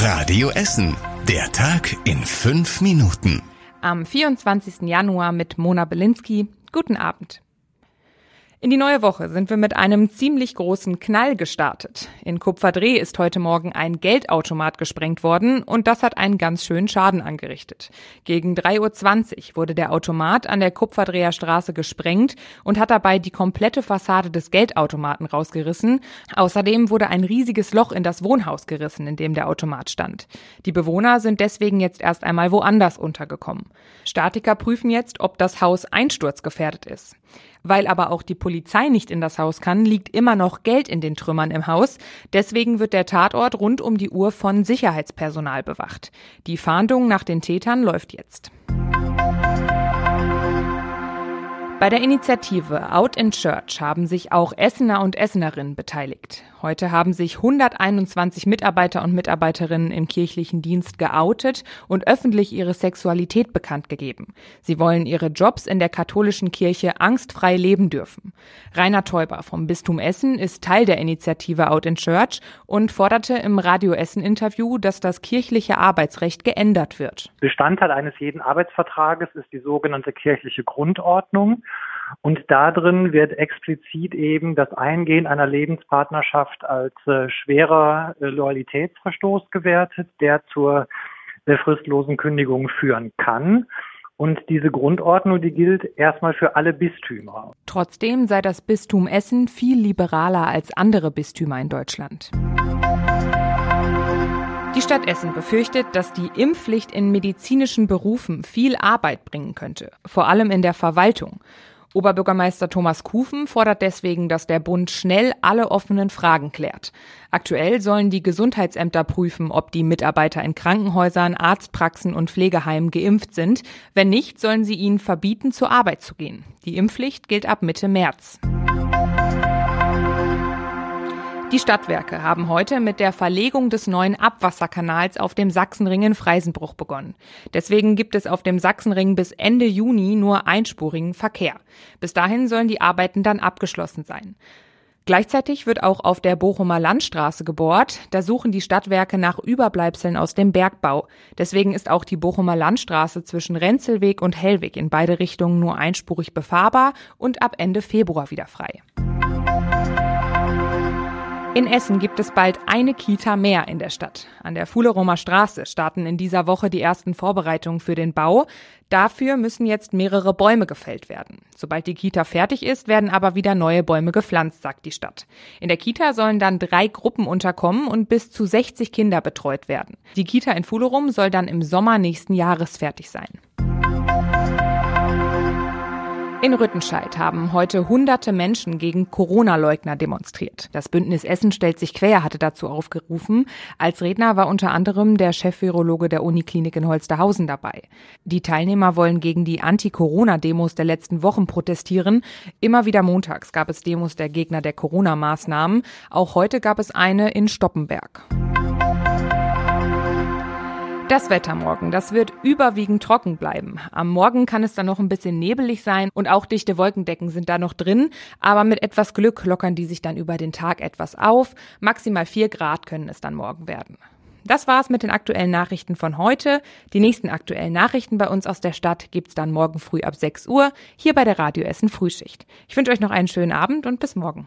Radio Essen. Der Tag in fünf Minuten. Am 24. Januar mit Mona Belinsky. Guten Abend. In die neue Woche sind wir mit einem ziemlich großen Knall gestartet. In Kupferdreh ist heute Morgen ein Geldautomat gesprengt worden und das hat einen ganz schönen Schaden angerichtet. Gegen 3.20 Uhr wurde der Automat an der Kupferdreher Straße gesprengt und hat dabei die komplette Fassade des Geldautomaten rausgerissen. Außerdem wurde ein riesiges Loch in das Wohnhaus gerissen, in dem der Automat stand. Die Bewohner sind deswegen jetzt erst einmal woanders untergekommen. Statiker prüfen jetzt, ob das Haus einsturzgefährdet ist. Weil aber auch die Polizei nicht in das Haus kann, liegt immer noch Geld in den Trümmern im Haus. Deswegen wird der Tatort rund um die Uhr von Sicherheitspersonal bewacht. Die Fahndung nach den Tätern läuft jetzt. Bei der Initiative Out in Church haben sich auch Essener und Essenerinnen beteiligt. Heute haben sich 121 Mitarbeiter und Mitarbeiterinnen im kirchlichen Dienst geoutet und öffentlich ihre Sexualität bekannt gegeben. Sie wollen ihre Jobs in der katholischen Kirche angstfrei leben dürfen. Rainer Teuber vom Bistum Essen ist Teil der Initiative Out in Church und forderte im Radio Essen Interview, dass das kirchliche Arbeitsrecht geändert wird. Bestandteil eines jeden Arbeitsvertrages ist die sogenannte kirchliche Grundordnung. Und darin wird explizit eben das Eingehen einer Lebenspartnerschaft als äh, schwerer äh, Loyalitätsverstoß gewertet, der zur äh, fristlosen Kündigung führen kann. Und diese Grundordnung, die gilt erstmal für alle Bistümer. Trotzdem sei das Bistum Essen viel liberaler als andere Bistümer in Deutschland. Die Stadt Essen befürchtet, dass die Impfpflicht in medizinischen Berufen viel Arbeit bringen könnte, vor allem in der Verwaltung. Oberbürgermeister Thomas Kufen fordert deswegen, dass der Bund schnell alle offenen Fragen klärt. Aktuell sollen die Gesundheitsämter prüfen, ob die Mitarbeiter in Krankenhäusern, Arztpraxen und Pflegeheimen geimpft sind. Wenn nicht, sollen sie ihnen verbieten, zur Arbeit zu gehen. Die Impfpflicht gilt ab Mitte März. Die Stadtwerke haben heute mit der Verlegung des neuen Abwasserkanals auf dem Sachsenring in Freisenbruch begonnen. Deswegen gibt es auf dem Sachsenring bis Ende Juni nur einspurigen Verkehr. Bis dahin sollen die Arbeiten dann abgeschlossen sein. Gleichzeitig wird auch auf der Bochumer Landstraße gebohrt. Da suchen die Stadtwerke nach Überbleibseln aus dem Bergbau. Deswegen ist auch die Bochumer Landstraße zwischen Renzelweg und Hellweg in beide Richtungen nur einspurig befahrbar und ab Ende Februar wieder frei. In Essen gibt es bald eine Kita mehr in der Stadt. An der Fuhleromer Straße starten in dieser Woche die ersten Vorbereitungen für den Bau. Dafür müssen jetzt mehrere Bäume gefällt werden. Sobald die Kita fertig ist, werden aber wieder neue Bäume gepflanzt, sagt die Stadt. In der Kita sollen dann drei Gruppen unterkommen und bis zu 60 Kinder betreut werden. Die Kita in Fuhlerum soll dann im Sommer nächsten Jahres fertig sein. In Rüttenscheid haben heute hunderte Menschen gegen Corona-Leugner demonstriert. Das Bündnis Essen stellt sich quer hatte dazu aufgerufen. Als Redner war unter anderem der Chef-Virologe der Uniklinik in Holsterhausen dabei. Die Teilnehmer wollen gegen die Anti-Corona-Demos der letzten Wochen protestieren. Immer wieder montags gab es Demos der Gegner der Corona-Maßnahmen. Auch heute gab es eine in Stoppenberg. Das Wetter morgen, das wird überwiegend trocken bleiben. Am Morgen kann es dann noch ein bisschen nebelig sein und auch dichte Wolkendecken sind da noch drin, aber mit etwas Glück lockern die sich dann über den Tag etwas auf. Maximal vier Grad können es dann morgen werden. Das war's mit den aktuellen Nachrichten von heute. Die nächsten aktuellen Nachrichten bei uns aus der Stadt gibt's dann morgen früh ab 6 Uhr hier bei der Radio Essen Frühschicht. Ich wünsche euch noch einen schönen Abend und bis morgen.